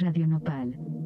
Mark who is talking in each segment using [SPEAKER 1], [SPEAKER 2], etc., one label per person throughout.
[SPEAKER 1] Radio Nopal.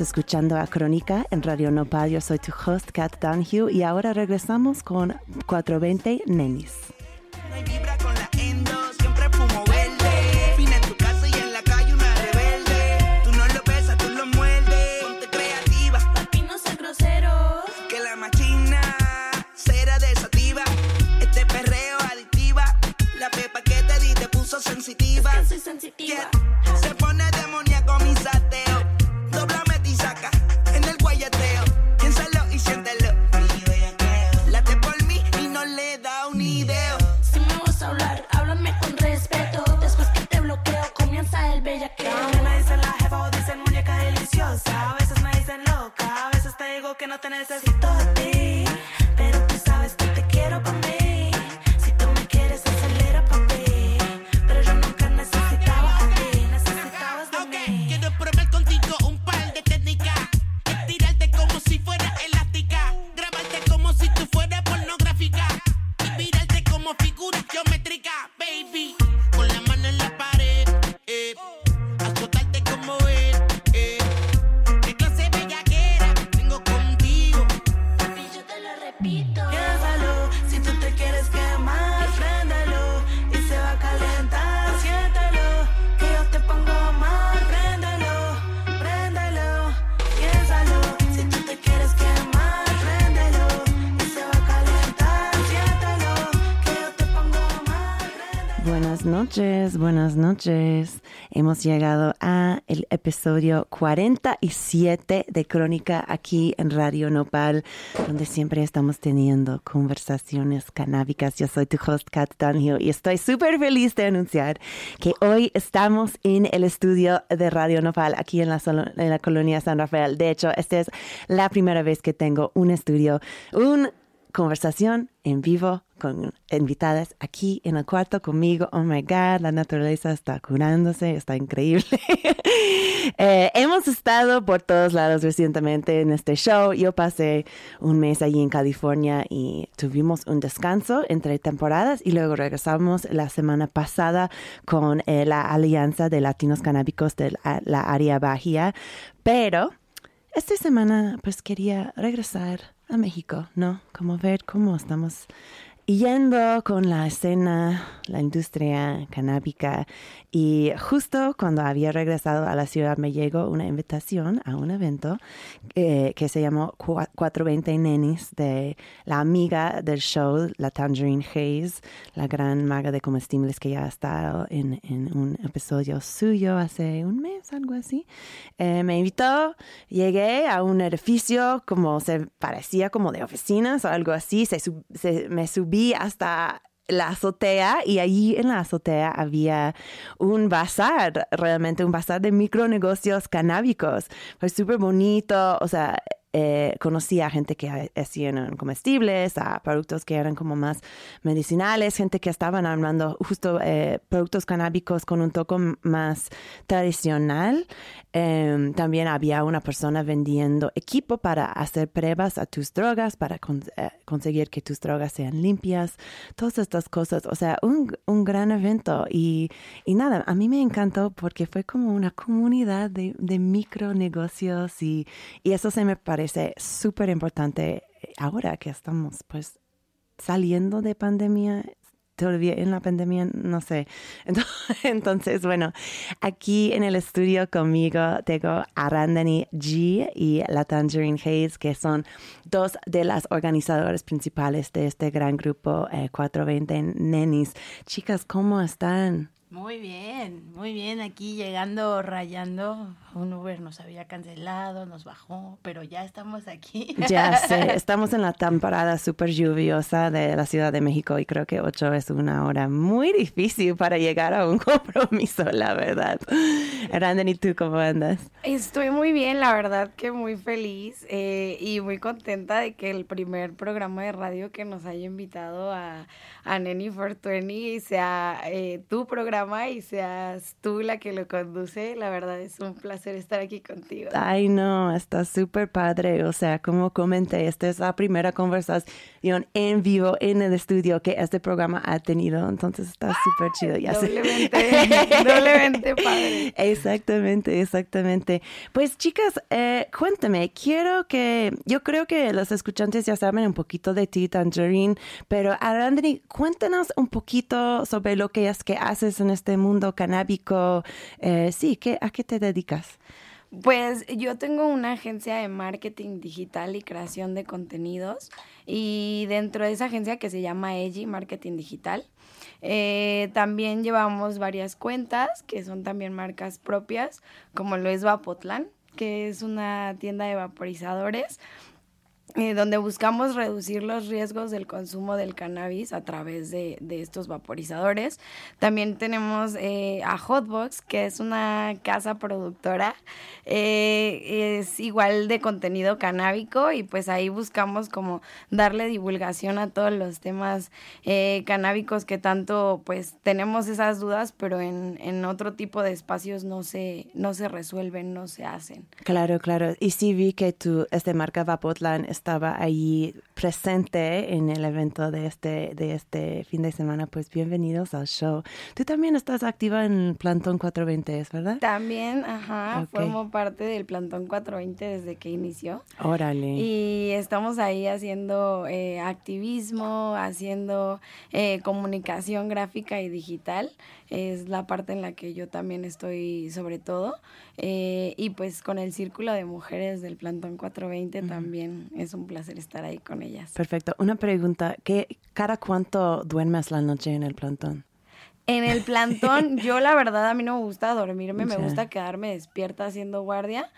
[SPEAKER 2] Escuchando a Crónica en Radio Nopal. Yo soy tu host, Kat Donahue, y ahora regresamos con 420 Nenis. Hemos llegado a el episodio 47 de Crónica aquí en Radio Nopal, donde siempre estamos teniendo conversaciones canábicas. Yo soy tu host, Kat Dunhill, y estoy súper feliz de anunciar que hoy estamos en el estudio de Radio Nopal aquí en la, en la colonia San Rafael. De hecho, esta es la primera vez que tengo un estudio, un conversación en vivo con invitadas aquí en el cuarto conmigo. Oh my God, la naturaleza está curándose, está increíble. Eh, hemos estado por todos lados recientemente en este show. Yo pasé un mes allí en California y tuvimos un descanso entre temporadas y luego regresamos la semana pasada con eh, la Alianza de Latinos Canábicos de la, la área Bahía. Pero esta semana pues quería regresar a México, ¿no? Como ver cómo estamos yendo con la escena, la industria canábica. Y justo cuando había regresado a la ciudad me llegó una invitación a un evento eh, que se llamó Cua- 420 Nenis de la amiga del show, la Tangerine Hayes, la gran maga de comestibles que ya ha estado en, en un episodio suyo hace un mes, algo así. Eh, me invitó, llegué a un edificio como se parecía como de oficinas o algo así, se se- me subí hasta la azotea y allí en la azotea había un bazar, realmente un bazar de micronegocios canábicos. Fue súper bonito, o sea, eh, conocí a gente que hacían comestibles, a productos que eran como más medicinales, gente que estaban hablando justo eh, productos canábicos con un toque más tradicional. Eh, también había una persona vendiendo equipo para hacer pruebas a tus drogas, para con- eh, conseguir que tus drogas sean limpias, todas estas cosas. O sea, un, un gran evento. Y, y nada, a mí me encantó porque fue como una comunidad de, de micronegocios y, y eso se me parece súper importante ahora que estamos pues saliendo de pandemia. todavía en la pandemia, no sé. Entonces, bueno, aquí en el estudio conmigo tengo a Randani G y la Tangerine Hayes, que son dos de las organizadoras principales de este gran grupo eh, 420 Nenis. Chicas, ¿cómo están?
[SPEAKER 3] Muy bien, muy bien. Aquí llegando, rayando. Un Uber nos había cancelado, nos bajó, pero ya estamos aquí.
[SPEAKER 2] Ya sé, estamos en la temporada súper lluviosa de la Ciudad de México y creo que ocho es una hora muy difícil para llegar a un compromiso, la verdad. Randani, ¿tú cómo andas?
[SPEAKER 4] Estoy muy bien, la verdad que muy feliz eh, y muy contenta de que el primer programa de radio que nos haya invitado a, a Neni Fortuny sea eh, tu programa y seas tú la que lo conduce. La verdad es un placer estar aquí contigo.
[SPEAKER 2] Ay, no, está súper padre. O sea, como comenté, esta es la primera conversación en vivo en el estudio que este programa ha tenido. Entonces está súper chido. Ya
[SPEAKER 4] doblemente padre.
[SPEAKER 2] Exactamente, exactamente. Pues chicas, eh, cuéntame, quiero que, yo creo que los escuchantes ya saben un poquito de ti, Tangerine, pero Arandri, cuéntanos un poquito sobre lo que es que haces en este mundo canábico. Eh, sí, ¿qué, ¿a qué te dedicas?
[SPEAKER 4] Pues yo tengo una agencia de marketing digital y creación de contenidos y dentro de esa agencia que se llama EGI Marketing Digital, eh, también llevamos varias cuentas que son también marcas propias, como lo es Vapotlán, que es una tienda de vaporizadores. Eh, donde buscamos reducir los riesgos del consumo del cannabis a través de, de estos vaporizadores. También tenemos eh, a Hotbox, que es una casa productora, eh, es igual de contenido canábico y pues ahí buscamos como darle divulgación a todos los temas eh, canábicos que tanto pues tenemos esas dudas, pero en, en otro tipo de espacios no se, no se resuelven, no se hacen.
[SPEAKER 2] Claro, claro. Y sí vi que tu, este marca Vapotlan estaba ahí presente en el evento de este, de este fin de semana. Pues bienvenidos al show. Tú también estás activa en Plantón 420, ¿es verdad?
[SPEAKER 4] También, ajá, formo parte del Plantón 420 desde que inició.
[SPEAKER 2] Órale.
[SPEAKER 4] Y estamos ahí haciendo eh, activismo, haciendo eh, comunicación gráfica y digital. Es la parte en la que yo también estoy sobre todo. Eh, y pues con el Círculo de Mujeres del Plantón 420 también es un placer estar ahí con ellas.
[SPEAKER 2] Perfecto. Una pregunta. ¿Qué, ¿Cada cuánto duermes la noche en el plantón?
[SPEAKER 4] En el plantón, yo la verdad a mí no me gusta dormirme, me gusta quedarme despierta haciendo guardia.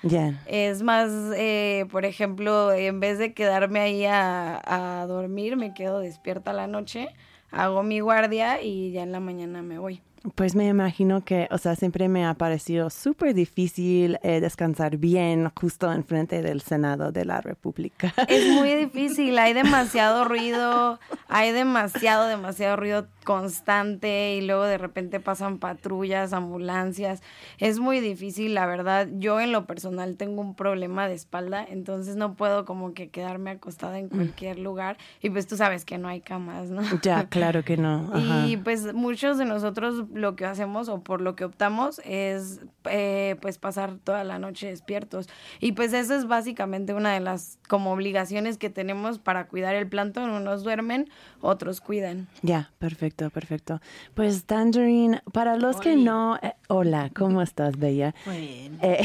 [SPEAKER 4] Es más, eh, por ejemplo, en vez de quedarme ahí a, a dormir, me quedo despierta la noche, hago mi guardia y ya en la mañana me voy.
[SPEAKER 2] Pues me imagino que, o sea, siempre me ha parecido súper difícil eh, descansar bien justo enfrente del Senado de la República.
[SPEAKER 4] Es muy difícil, hay demasiado ruido, hay demasiado, demasiado ruido constante y luego de repente pasan patrullas, ambulancias. Es muy difícil, la verdad. Yo en lo personal tengo un problema de espalda, entonces no puedo como que quedarme acostada en cualquier lugar y pues tú sabes que no hay camas, ¿no?
[SPEAKER 2] ya, claro que no. Ajá.
[SPEAKER 4] Y pues muchos de nosotros lo que hacemos o por lo que optamos es eh, pues pasar toda la noche despiertos. Y pues eso es básicamente una de las como obligaciones que tenemos para cuidar el plantón. Unos duermen, otros cuidan.
[SPEAKER 2] Ya, perfecto, perfecto. Pues Tangerine, para los que
[SPEAKER 3] Oli.
[SPEAKER 2] no... eh, hola, ¿cómo estás, Bella?
[SPEAKER 3] Muy bien.
[SPEAKER 2] Eh,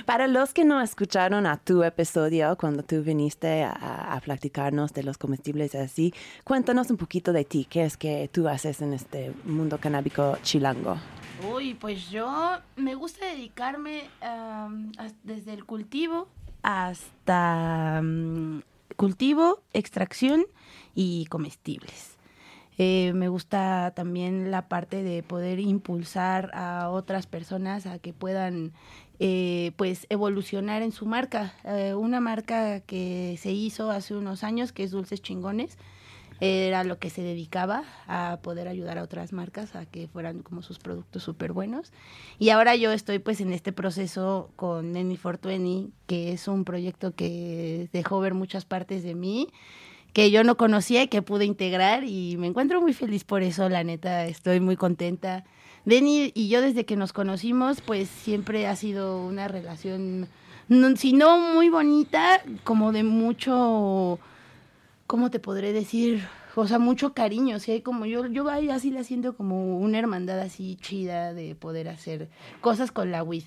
[SPEAKER 2] para los que no escucharon a tu episodio cuando tú viniste a, a platicarnos de los comestibles y así, cuéntanos un poquito de ti. ¿Qué es que tú haces en este mundo canábico chilango?
[SPEAKER 3] Uy, pues yo me gusta dedicarme desde el cultivo hasta cultivo, extracción y comestibles. Eh, me gusta también la parte de poder impulsar a otras personas a que puedan eh, pues evolucionar en su marca. Eh, una marca que se hizo hace unos años que es Dulces Chingones era lo que se dedicaba a poder ayudar a otras marcas a que fueran como sus productos súper buenos. Y ahora yo estoy pues en este proceso con Nenny Fortuny, que es un proyecto que dejó ver muchas partes de mí que yo no conocía y que pude integrar y me encuentro muy feliz por eso, la neta, estoy muy contenta. Denny y yo desde que nos conocimos, pues siempre ha sido una relación, si no muy bonita, como de mucho, ¿cómo te podré decir? o sea, mucho cariño, sí hay como, yo, yo así la siento como una hermandad así chida de poder hacer cosas con la WID,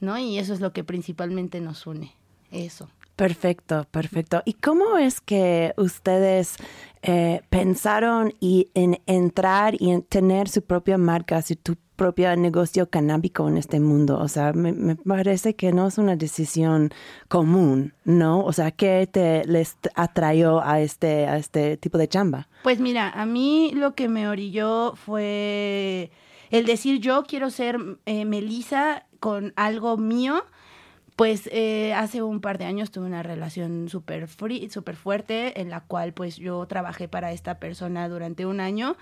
[SPEAKER 3] ¿no? Y eso es lo que principalmente nos une, eso.
[SPEAKER 2] Perfecto, perfecto. ¿Y cómo es que ustedes eh, pensaron y en entrar y en tener su propia marca, su tu propio negocio canábico en este mundo? O sea, me, me parece que no es una decisión común, ¿no? O sea, ¿qué te les atrayó a este, a este tipo de chamba?
[SPEAKER 3] Pues mira, a mí lo que me orilló fue el decir yo quiero ser eh, Melissa con algo mío. Pues eh, hace un par de años tuve una relación súper súper fuerte en la cual pues yo trabajé para esta persona durante un año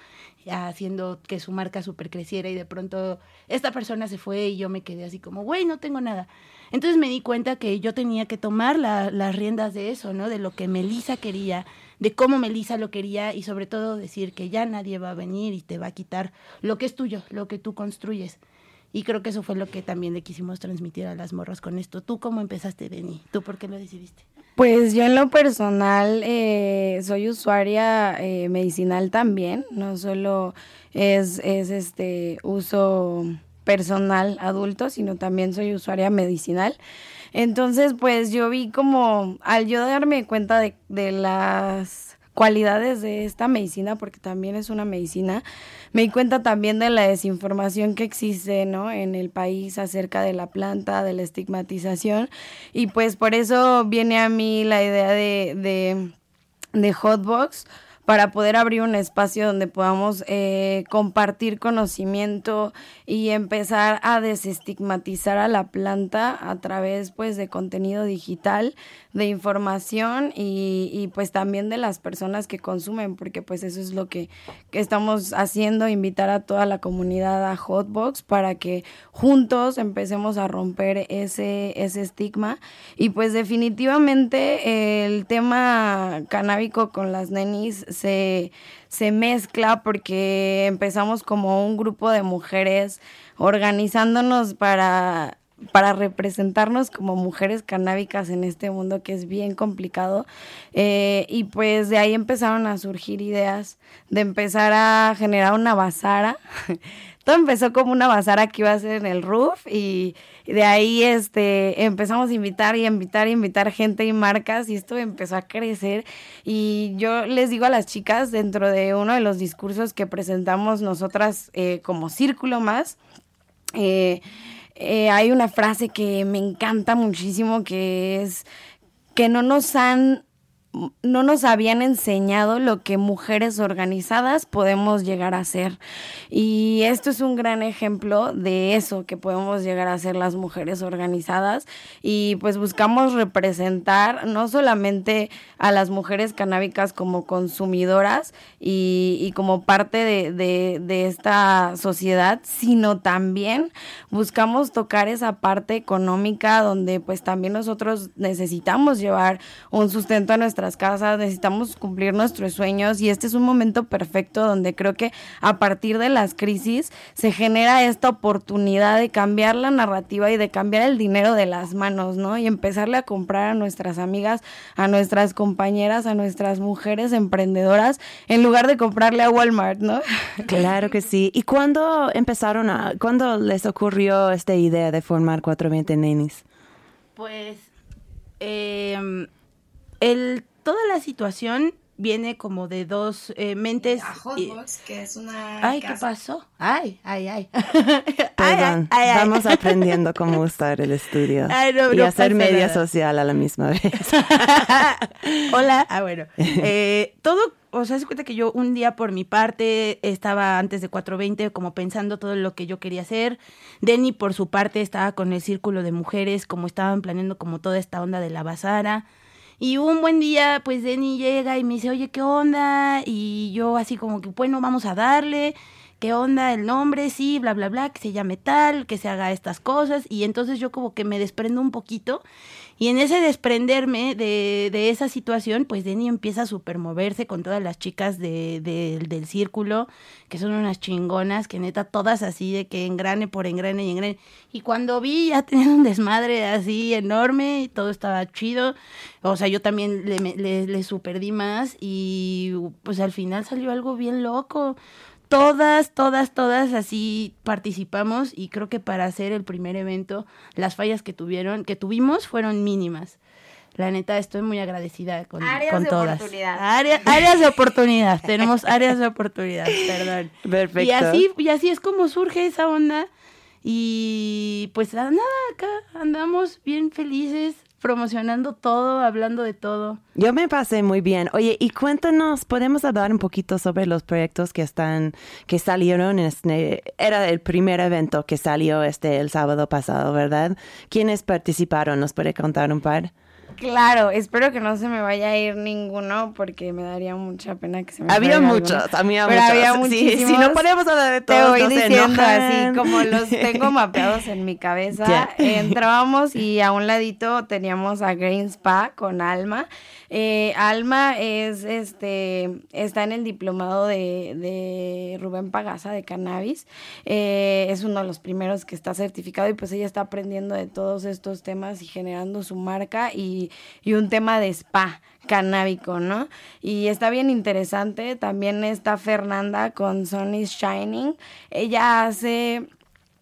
[SPEAKER 3] haciendo que su marca súper creciera y de pronto esta persona se fue y yo me quedé así como, güey, no tengo nada. Entonces me di cuenta que yo tenía que tomar la- las riendas de eso, ¿no? De lo que Melissa quería, de cómo Melissa lo quería y sobre todo decir que ya nadie va a venir y te va a quitar lo que es tuyo, lo que tú construyes. Y creo que eso fue lo que también le quisimos transmitir a las morras con esto. ¿Tú cómo empezaste, Denny? ¿Tú por qué lo decidiste?
[SPEAKER 4] Pues yo en lo personal eh, soy usuaria eh, medicinal también, no solo es, es este uso personal adulto, sino también soy usuaria medicinal. Entonces, pues yo vi como, al yo darme cuenta de, de las cualidades de esta medicina, porque también es una medicina, me di cuenta también de la desinformación que existe, ¿no? En el país acerca de la planta, de la estigmatización, y pues por eso viene a mí la idea de, de, de Hotbox, para poder abrir un espacio donde podamos eh, compartir conocimiento y empezar a desestigmatizar a la planta a través pues de contenido digital, de información y, y, pues también de las personas que consumen, porque pues eso es lo que, que estamos haciendo, invitar a toda la comunidad a Hotbox para que juntos empecemos a romper ese, ese estigma. Y pues definitivamente el tema canábico con las nenis se, se mezcla porque empezamos como un grupo de mujeres organizándonos para para representarnos como mujeres canábicas en este mundo que es bien complicado. Eh, y pues de ahí empezaron a surgir ideas de empezar a generar una bazara. Todo empezó como una bazara que iba a ser en el roof y de ahí este empezamos a invitar y a invitar y invitar gente y marcas y esto empezó a crecer. Y yo les digo a las chicas dentro de uno de los discursos que presentamos nosotras eh, como círculo más eh, eh, hay una frase que me encanta muchísimo que es que no nos han no nos habían enseñado lo que mujeres organizadas podemos llegar a ser. Y esto es un gran ejemplo de eso que podemos llegar a ser las mujeres organizadas. Y pues buscamos representar no solamente a las mujeres canábicas como consumidoras y, como parte de, de, de esta sociedad, sino también buscamos tocar esa parte económica donde pues también nosotros necesitamos llevar un sustento a nuestra casas, necesitamos cumplir nuestros sueños y este es un momento perfecto donde creo que a partir de las crisis se genera esta oportunidad de cambiar la narrativa y de cambiar el dinero de las manos, ¿no? Y empezarle a comprar a nuestras amigas, a nuestras compañeras, a nuestras mujeres emprendedoras, en lugar de comprarle a Walmart, ¿no?
[SPEAKER 2] Claro que sí. ¿Y cuándo empezaron a, cuándo les ocurrió esta idea de formar 420 Nenis?
[SPEAKER 3] Pues, eh, el toda la situación viene como de dos eh, mentes.
[SPEAKER 4] A Hotbox, que es una.
[SPEAKER 3] Ay, ¿qué pasó? Ay, ay, ay.
[SPEAKER 2] Perdón, ay, ay, vamos aprendiendo cómo usar el estudio
[SPEAKER 3] Ay, no,
[SPEAKER 2] y
[SPEAKER 3] no
[SPEAKER 2] hacer media
[SPEAKER 3] nada.
[SPEAKER 2] social a la misma vez.
[SPEAKER 3] Hola. Ah, bueno. Eh, todo, o sea, se cuenta que yo un día por mi parte estaba antes de 420 como pensando todo lo que yo quería hacer. Denny por su parte estaba con el círculo de mujeres, como estaban planeando como toda esta onda de la bazara. Y un buen día, pues Denny llega y me dice, oye, ¿qué onda? Y yo así como que, bueno, vamos a darle. ¿Qué onda el nombre? Sí, bla, bla, bla, que se llame tal, que se haga estas cosas. Y entonces yo como que me desprendo un poquito. Y en ese desprenderme de, de esa situación, pues Denny empieza a supermoverse con todas las chicas de, de- del círculo, que son unas chingonas, que neta todas así de que engrane por engrane y engrane. Y cuando vi ya tenían un desmadre así enorme y todo estaba chido. O sea, yo también le, le, le super di más y pues al final salió algo bien loco. Todas, todas, todas así participamos y creo que para hacer el primer evento las fallas que tuvieron, que tuvimos fueron mínimas. La neta, estoy muy agradecida con,
[SPEAKER 4] Áreas
[SPEAKER 3] con
[SPEAKER 4] de
[SPEAKER 3] todas.
[SPEAKER 4] oportunidad.
[SPEAKER 3] Área- áreas de oportunidad. Tenemos áreas de oportunidad, perdón.
[SPEAKER 2] Perfecto.
[SPEAKER 3] Y así, y así es como surge esa onda. Y pues nada, acá andamos bien felices, promocionando todo, hablando de todo.
[SPEAKER 2] Yo me pasé muy bien. Oye, y cuéntanos, ¿podemos hablar un poquito sobre los proyectos que están, que salieron? en Este, era el primer evento que salió este el sábado pasado, ¿verdad? ¿Quiénes participaron? ¿Nos puede contar un par?
[SPEAKER 4] Claro, espero que no se me vaya a ir ninguno porque me daría mucha pena que se me
[SPEAKER 2] Había muchos, había
[SPEAKER 4] Pero
[SPEAKER 2] muchos.
[SPEAKER 4] había
[SPEAKER 2] Sí,
[SPEAKER 4] muchísimos.
[SPEAKER 2] si no podemos hablar de
[SPEAKER 4] Te
[SPEAKER 2] todos,
[SPEAKER 4] voy
[SPEAKER 2] nos
[SPEAKER 4] diciendo así, como los tengo mapeados en mi cabeza. Entrábamos y a un ladito teníamos a Green Spa con Alma. Eh, Alma es este está en el diplomado de, de Rubén Pagasa de cannabis. Eh, es uno de los primeros que está certificado y pues ella está aprendiendo de todos estos temas y generando su marca y, y un tema de spa canábico, ¿no? Y está bien interesante. También está Fernanda con is Shining. Ella hace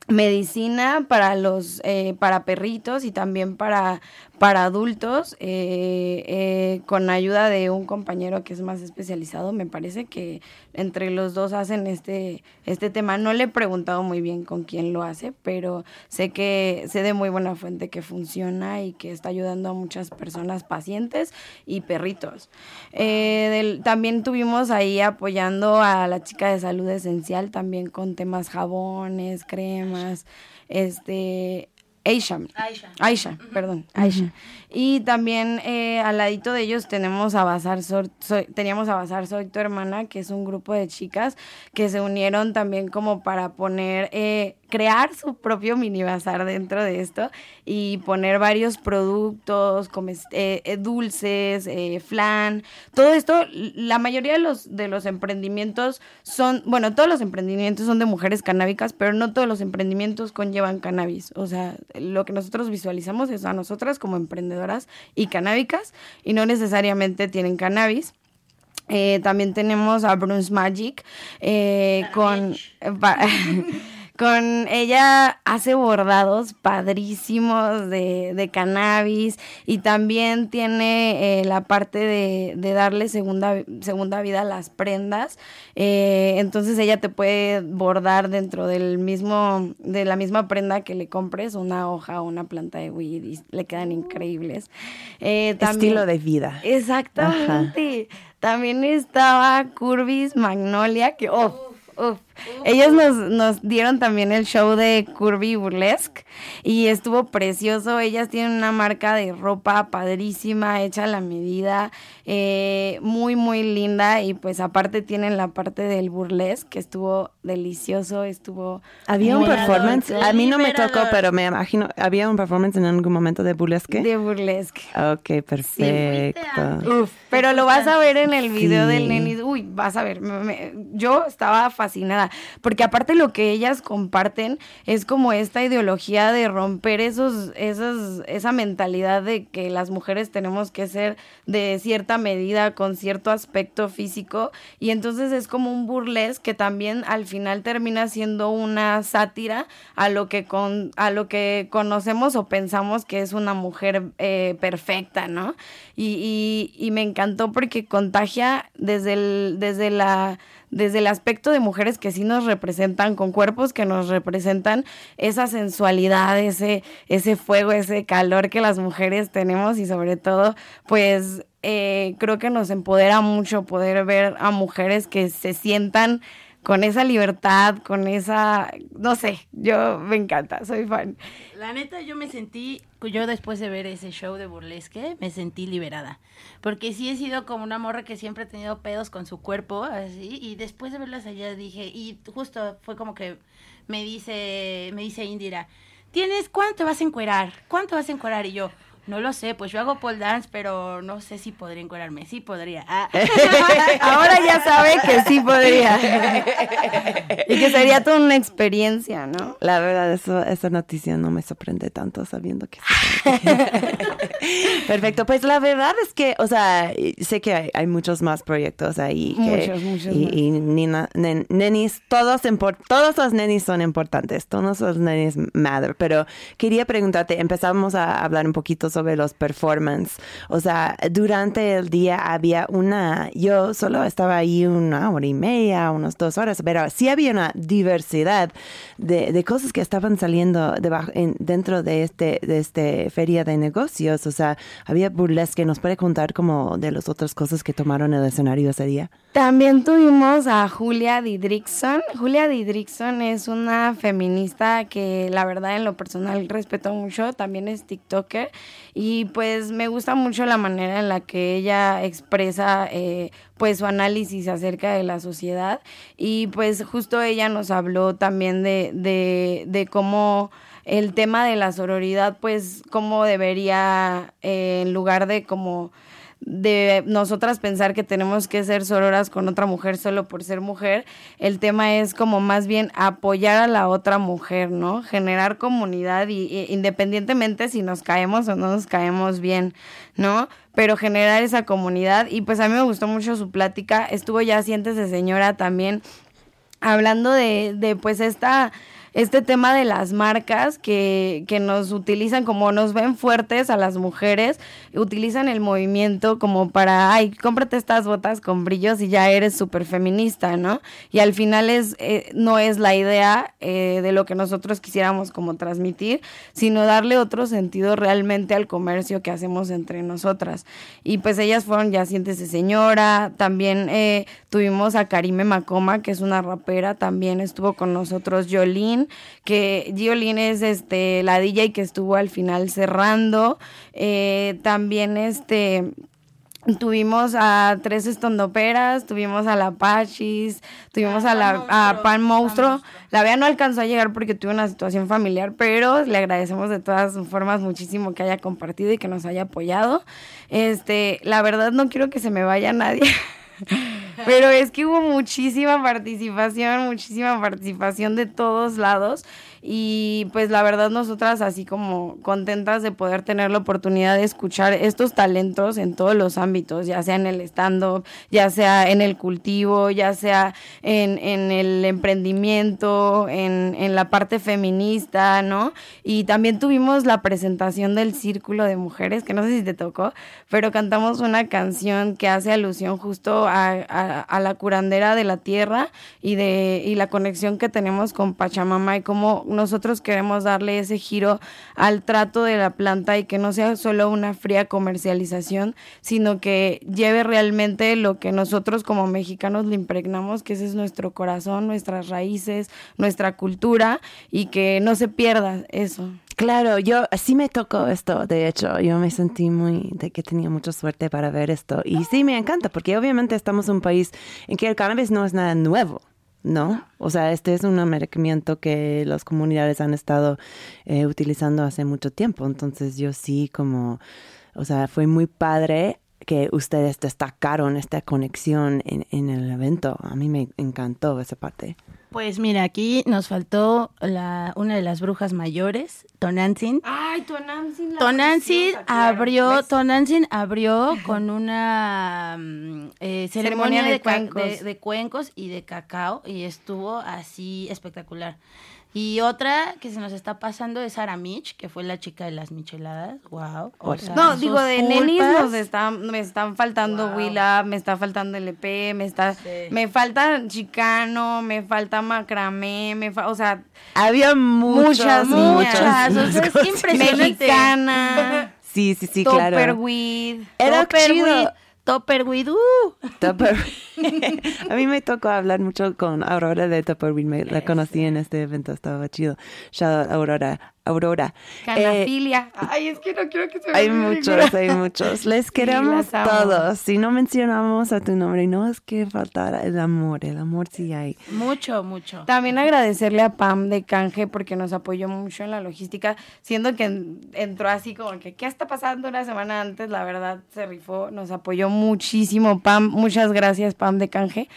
[SPEAKER 4] medicina para los eh, para perritos y también para para adultos eh, eh, con ayuda de un compañero que es más especializado me parece que entre los dos hacen este este tema. No le he preguntado muy bien con quién lo hace pero sé que sé de muy buena fuente que funciona y que está ayudando a muchas personas pacientes y perritos. Eh, también tuvimos ahí apoyando a la chica de salud esencial también con temas jabones cremas este Aisha.
[SPEAKER 3] Aisha.
[SPEAKER 4] Aisha, perdón, Aisha. Y también eh, al ladito de ellos tenemos a Bazar Soy- Soy- teníamos a Bazar Soy tu hermana, que es un grupo de chicas que se unieron también como para poner, eh, crear su propio mini bazar dentro de esto y poner varios productos, eh, eh, dulces, eh, flan, todo esto, la mayoría de los, de los emprendimientos son, bueno, todos los emprendimientos son de mujeres canábicas, pero no todos los emprendimientos conllevan cannabis. O sea, lo que nosotros visualizamos es a nosotras como emprendedoras y canábicas y no necesariamente tienen cannabis. Eh, también tenemos a Bruce Magic eh, con... Con ella hace bordados padrísimos de, de cannabis y también tiene eh, la parte de, de darle segunda, segunda vida a las prendas. Eh, entonces ella te puede bordar dentro del mismo, de la misma prenda que le compres, una hoja o una planta de weed y le quedan increíbles. Eh, también-
[SPEAKER 2] Estilo de vida.
[SPEAKER 4] Exactamente. También estaba Curvis Magnolia, que uf, uf. Ellos nos, nos dieron también el show de Curvy Burlesque y estuvo precioso. Ellas tienen una marca de ropa padrísima, hecha a la medida, eh, muy, muy linda. Y pues aparte tienen la parte del burlesque, que estuvo delicioso, estuvo...
[SPEAKER 2] Había un performance, a mí no me tocó, pero me imagino, ¿había un performance en algún momento de burlesque?
[SPEAKER 4] De burlesque.
[SPEAKER 2] Ok, perfecto.
[SPEAKER 4] Uf, pero lo vas a ver en el video
[SPEAKER 2] Sí.
[SPEAKER 4] del neni. Uy, vas a ver. me- me- yo estaba fascinada. Porque aparte lo que ellas comparten es como esta ideología de romper esos, esos, esa mentalidad de que las mujeres tenemos que ser de cierta medida, con cierto aspecto físico. Y entonces es como un burles que también al final termina siendo una sátira a lo que con, a lo que conocemos o pensamos que es una mujer eh, perfecta, ¿no? Y, y, y me encantó porque contagia desde el, desde la desde el aspecto de mujeres que sí nos representan, con cuerpos que nos representan esa sensualidad, ese, ese fuego, ese calor que las mujeres tenemos y sobre todo, pues eh, creo que nos empodera mucho poder ver a mujeres que se sientan con esa libertad, con esa, no sé, yo me encanta, soy fan.
[SPEAKER 3] La neta, yo me sentí, yo después de ver ese show de burlesque, me sentí liberada. Porque sí he sido como una morra que siempre ha tenido pedos con su cuerpo, así, y después de verlas allá dije, y justo fue como que me dice, me dice Indira, ¿tienes cuánto vas a encuerar? ¿Cuánto vas a encuerar? Y yo, no lo sé, pues yo hago pole dance, pero no sé si podría encuerarme. Sí podría. Ah.
[SPEAKER 4] Ahora ya sabe que sí podría. y que sería toda una experiencia, ¿no?
[SPEAKER 2] La verdad, eso, esa noticia no me sorprende tanto sabiendo que sí. Perfecto, pues la verdad es que, o sea, sé que hay, hay muchos más proyectos ahí. que-
[SPEAKER 4] Muchos, muchos
[SPEAKER 2] Y,
[SPEAKER 4] más.
[SPEAKER 2] y nina- nen- nenis, todos, todos los nenis son importantes, todos los nenis matter, pero quería preguntarte, empezamos a hablar un poquito sobre los performance, o sea, durante el día había una, yo solo estaba ahí una hora y media, unas dos horas, pero sí había una diversidad de, de cosas que estaban saliendo debajo, en- dentro de este, de este feria de negocios, o sea, había burlesque, ¿nos puede contar como de las otras cosas que tomaron el escenario ese día?
[SPEAKER 4] También tuvimos a Julia Didrikson. Julia Didrikson es una feminista que la verdad en lo personal respeto mucho, también es TikToker y pues me gusta mucho la manera en la que ella expresa eh, pues su análisis acerca de la sociedad y pues justo ella nos habló también de, de, de cómo el tema de la sororidad pues cómo debería eh, en lugar de como de nosotras pensar que tenemos que ser sororas con otra mujer solo por ser mujer, el tema es como más bien apoyar a la otra mujer, ¿no? Generar comunidad y, independientemente si nos caemos o no nos caemos bien, ¿no? Pero generar esa comunidad y pues a mí me gustó mucho su plática, estuvo ya Sientes de Señora también hablando de, de pues esta este tema de las marcas que, que nos utilizan como nos ven fuertes a las mujeres, utilizan el movimiento como para, ay, cómprate estas botas con brillos y ya eres súper feminista, ¿no? Y al final es, eh, no es la idea eh, de lo que nosotros quisiéramos como transmitir, sino darle otro sentido realmente al comercio que hacemos entre nosotras. Y pues ellas fueron ya Siéntese Señora, también eh, tuvimos a Karime Macoma, que es una rapera, también estuvo con nosotros Que Yolín es este, la DJ que estuvo al final cerrando, eh, también este... Tuvimos a tres estondoperas, tuvimos a la Pachis, tuvimos
[SPEAKER 3] A
[SPEAKER 4] la,
[SPEAKER 3] Pan
[SPEAKER 4] a
[SPEAKER 3] Monstruo,
[SPEAKER 4] Pan. La vea no alcanzó a llegar porque tuvo una situación familiar, pero le agradecemos de todas formas muchísimo que haya compartido y que nos haya apoyado. Este, la verdad no quiero que se me vaya nadie. Pero es que hubo muchísima participación, muchísima participación de todos lados y pues la verdad nosotras así como contentas de poder tener la oportunidad de escuchar estos talentos en todos los ámbitos, ya sea en el stand-up, ya sea en el cultivo, ya sea en, en el emprendimiento, en, en la parte feminista, ¿no? Y también tuvimos la presentación del Círculo de Mujeres, que no sé si te tocó, pero cantamos una canción que hace alusión justo a, a- a la curandera de la tierra y, de, y la conexión que tenemos con Pachamama y cómo nosotros queremos darle ese giro al trato de la planta y que no sea solo una fría comercialización, sino que lleve realmente lo que nosotros como mexicanos le impregnamos, que ese es nuestro corazón, nuestras raíces, nuestra cultura y que no se pierda eso.
[SPEAKER 2] Claro, yo sí me tocó esto, de hecho, yo me sentí muy, de que tenía mucha suerte para ver esto. Y sí me encanta, porque obviamente estamos en un país en que el cannabis no es nada nuevo, ¿no? O sea, este es un medicamento que las comunidades han estado eh, utilizando hace mucho tiempo. Entonces yo sí como, o sea, fue muy padre que ustedes destacaron esta conexión en, en el evento. A mí me encantó esa parte.
[SPEAKER 3] Pues mira, aquí nos faltó la, una de las brujas mayores, Tonantzin.
[SPEAKER 4] Ay, Tonantzin.
[SPEAKER 3] Tonantzin abrió, Tonantzin abrió con una mm, eh, ceremonia,
[SPEAKER 4] Ceremonia de
[SPEAKER 3] de, ca-
[SPEAKER 4] cuencos.
[SPEAKER 3] de- de cuencos y de cacao y estuvo así espectacular. Y otra que se nos está pasando es Sara Mitch, que fue la chica de las micheladas. Wow. O sea,
[SPEAKER 4] No, digo, de nenis
[SPEAKER 3] pulpas.
[SPEAKER 4] nos están, me están faltando Willa, me está faltando LP, me está,
[SPEAKER 3] Sí.
[SPEAKER 4] me falta chicano, me falta macramé, me fa- o sea,
[SPEAKER 2] Había muchas,
[SPEAKER 4] Muchas,
[SPEAKER 3] Muchas, o sea, es impresionante.
[SPEAKER 4] mexicana,
[SPEAKER 2] Sí, sí, sí, claro.
[SPEAKER 4] Tupperweed.
[SPEAKER 2] Era
[SPEAKER 3] Tupperware,
[SPEAKER 2] chido.
[SPEAKER 3] Topperweed, uh.
[SPEAKER 2] Tupper. a mí me tocó hablar mucho con Aurora de Tupperware. Me la conocí en este evento, estaba chido. Shout out Aurora. Aurora. Eh,
[SPEAKER 4] Canafilia. Ay, es que no quiero que se me
[SPEAKER 2] hay muchos, hay muchos. Les queremos todos. Si no mencionamos a tu nombre, no es que faltara el amor. El amor sí hay.
[SPEAKER 3] Mucho, mucho.
[SPEAKER 4] También agradecerle a Pam de Canje porque nos apoyó mucho en la logística, siendo que en- entró así como que, ¿qué está pasando una semana antes? La verdad, se rifó, nos apoyó muchísimo Pam. Muchas gracias, Pam de Canje.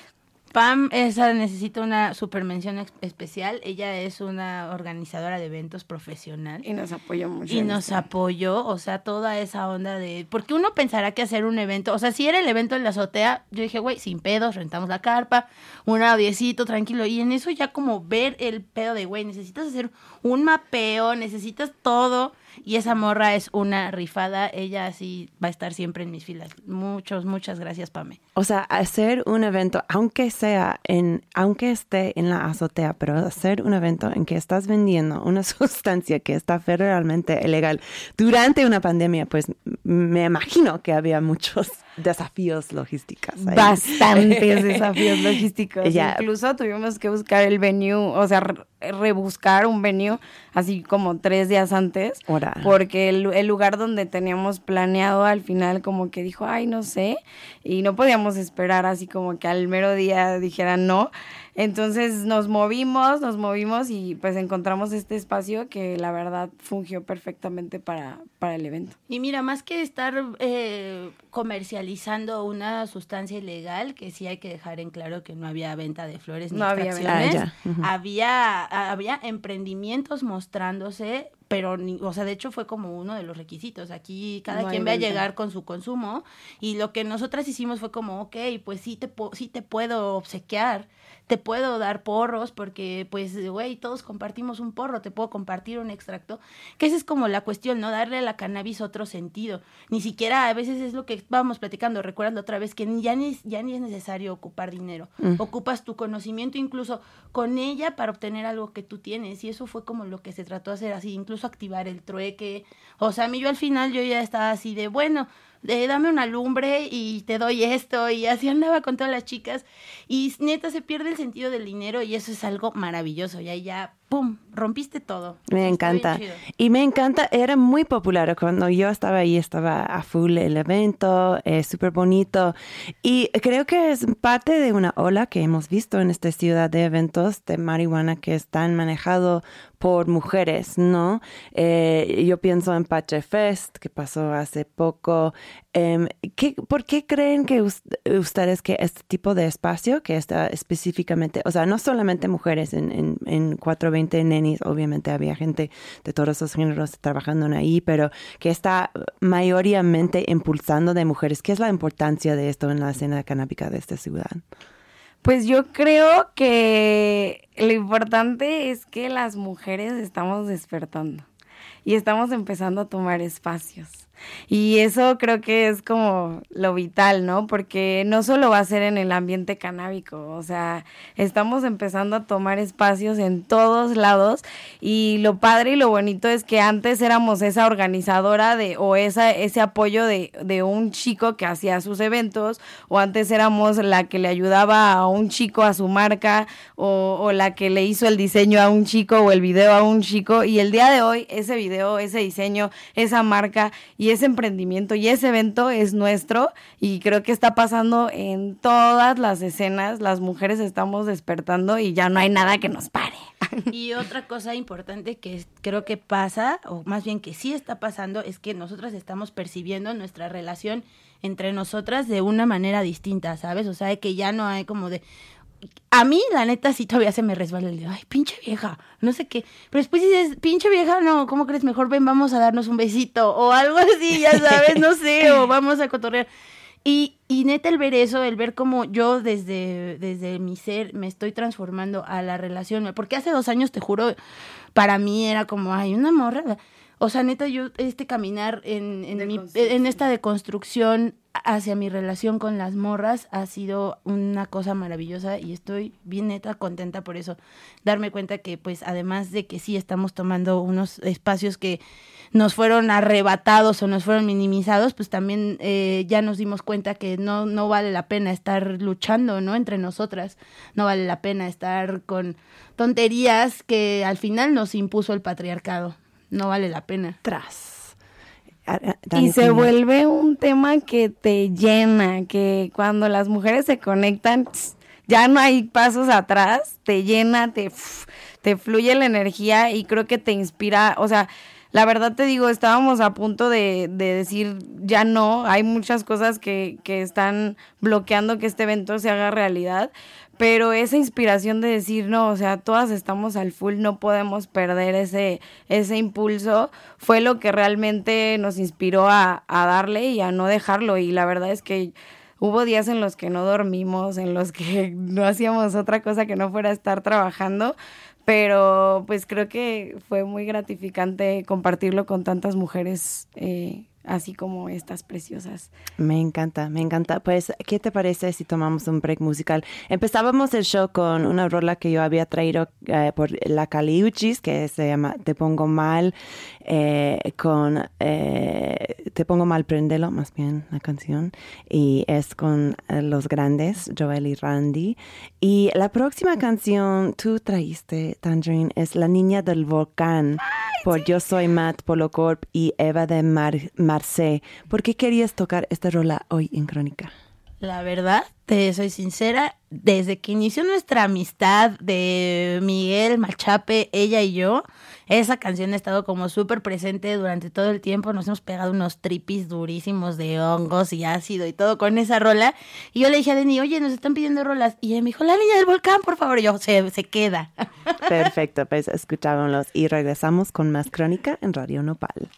[SPEAKER 3] Pam, esa necesita una super mención especial. Ella es una organizadora de eventos profesional.
[SPEAKER 4] Y nos apoyó mucho.
[SPEAKER 3] Y nos apoyó, o sea, toda esa onda de... Porque uno pensará que hacer un evento, o sea, si era el evento en la azotea, yo dije, güey, sin pedos, rentamos la carpa, un audiecito, tranquilo. Y en eso ya como ver el pedo de, güey, necesitas hacer un mapeo, necesitas todo. Y esa morra es una rifada, ella sí va a estar siempre en mis filas. Muchos, muchas gracias, Pame.
[SPEAKER 2] O sea, hacer un evento, aunque sea en, aunque esté en la azotea, pero hacer un evento en que estás vendiendo una sustancia que está federalmente ilegal durante una pandemia, pues me imagino que había muchos desafíos logísticos. ahí.
[SPEAKER 4] Bastantes desafíos logísticos.
[SPEAKER 2] Ya.
[SPEAKER 4] Incluso tuvimos que buscar el venue, o sea, re- rebuscar un venue así como tres días antes. Porque el, el lugar donde teníamos planeado al final como que dijo, ay, no sé. Y no podíamos esperar así como que al mero día dijeran no. Entonces nos movimos, nos movimos y pues encontramos este espacio que la verdad fungió perfectamente para, para el evento.
[SPEAKER 3] Y mira, más que estar eh, comercializando una sustancia ilegal, que sí hay que dejar en claro que no había venta de flores ni
[SPEAKER 4] No había.
[SPEAKER 2] Ah,
[SPEAKER 3] había, había emprendimientos mostrándose, pero, ni- o sea, de hecho fue como uno de los requisitos. Aquí cada
[SPEAKER 4] No
[SPEAKER 3] quien va a llegar con su consumo y lo que nosotras hicimos fue como, ok, pues sí te, po- sí te puedo obsequiar, te puedo dar porros porque, pues, güey, todos compartimos un porro, te puedo compartir un extracto, que esa es como la cuestión, ¿no? Darle a la cannabis otro sentido. Ni siquiera a veces es lo que estábamos platicando, recuerdas la otra vez, que ni- ya ni, ya ni es necesario ocupar dinero, ocupas tu conocimiento incluso con ella para obtener algo que tú tienes y eso fue como lo que se trató de hacer así, incluso activar el trueque. O sea, a mí yo al final yo ya estaba así de, bueno, de, dame una lumbre y te doy esto y así andaba con todas las chicas. Y neta se pierde el sentido del dinero y eso es algo maravilloso. Y ahí ya, ¡pum!, rompiste todo.
[SPEAKER 2] Me encanta. Y me encanta, era muy popular cuando yo estaba ahí, estaba a full el evento, es súper bonito. Y creo que es parte de una ola que hemos visto en esta ciudad de eventos de marihuana que están manejados por mujeres, ¿no? Eh, yo pienso en Pache Fest, que pasó hace poco. Em, ¿qué- ¿Por qué creen que us- ustedes que este tipo de espacio, que está específicamente, o sea, no solamente mujeres en, en, en 420 Nenis, obviamente había gente de todos esos géneros trabajando ahí, pero que está mayoritariamente impulsando de mujeres. ¿Qué es la importancia de esto en la escena canábica de esta ciudad?
[SPEAKER 4] Pues yo creo que lo importante es que las mujeres estamos despertando y estamos empezando a tomar espacios. Y eso creo que es como lo vital, ¿no? Porque no solo va a ser en el ambiente canábico, o sea, estamos empezando a tomar espacios en todos lados y lo padre y lo bonito es que antes éramos esa organizadora de o esa ese apoyo de, de un chico que hacía sus eventos o antes éramos la que le ayudaba a un chico a su marca o, o la que le hizo el diseño a un chico o el video a un chico y el día de hoy ese video, ese diseño, esa marca ese emprendimiento y ese evento es nuestro y creo que está pasando en todas las escenas, las mujeres estamos despertando y ya no hay nada que nos pare.
[SPEAKER 3] Y otra cosa importante que creo que pasa, o más bien que sí está pasando, es que nosotras estamos percibiendo nuestra relación entre nosotras de una manera distinta, ¿sabes? O sea, que ya no hay como de... A mí, la neta, sí todavía se me resbala el de, ay, pinche vieja, no sé qué. Pero después dices, pinche vieja, no, ¿cómo crees? Mejor ven, vamos a darnos un besito o algo así, ya sabes, no sé, o vamos a cotorrear. Y, y neta el ver eso, el ver cómo yo desde, desde mi ser me estoy transformando a la relación, porque hace dos años, te juro, para mí era como, ay, una morra. O sea, neta, yo, este caminar en, en, mi- en esta deconstrucción hacia mi relación con las morras ha sido una cosa maravillosa y estoy bien neta contenta por eso. Darme cuenta que pues además de que sí estamos tomando unos espacios que nos fueron arrebatados o nos fueron minimizados, pues también eh, ya nos dimos cuenta que no, no vale la pena estar luchando, ¿no? Entre nosotras, no vale la pena estar con tonterías que al final nos impuso el patriarcado, no vale la pena.
[SPEAKER 2] Tras. Ah, ah,
[SPEAKER 4] Y se vuelve un tema que te llena, que cuando las mujeres se conectan, ya no hay pasos atrás, te llena, te, te fluye la energía y creo que te inspira, o sea, la verdad te digo, estábamos a punto de, de decir ya no, hay muchas cosas que, que están bloqueando que este evento se haga realidad, pero esa inspiración de decir, no, o sea, todas estamos al full, no podemos perder ese, ese impulso, fue lo que realmente nos inspiró a, a darle y a no dejarlo. Y la verdad es que hubo días en los que no dormimos, en los que no hacíamos otra cosa que no fuera estar trabajando, pero pues creo que fue muy gratificante compartirlo con tantas mujeres. eh, así como estas preciosas.
[SPEAKER 2] Me encanta, me encanta. Pues, ¿qué te parece si tomamos un break musical? Empezábamos el show con una rola que yo había traído eh, por la Caliuchis, que se llama Te Pongo Mal, eh, con eh, Te Pongo Mal, Prendelo, más bien la canción, y es con los grandes, Joel y Randy. Y la próxima canción tú traíste, Tangerine, es La Niña del Volcán, por Yo Soy Matt Polocorp y Eva de Mar Marcé. ¿Por qué querías tocar esta rola hoy en Crónica?
[SPEAKER 3] La verdad, te soy sincera, desde que inició nuestra amistad de Miguel, Machape, ella y yo, esa canción ha estado como súper presente durante todo el tiempo. Nos hemos pegado unos tripis durísimos de hongos y ácido y todo con esa rola. Y yo le dije a Denny, oye, nos están pidiendo rolas. Y ella me dijo, la niña del volcán, por favor. Y yo, se, se queda.
[SPEAKER 2] Perfecto, pues escuchábamos y regresamos con más Crónica en Radio Nopal.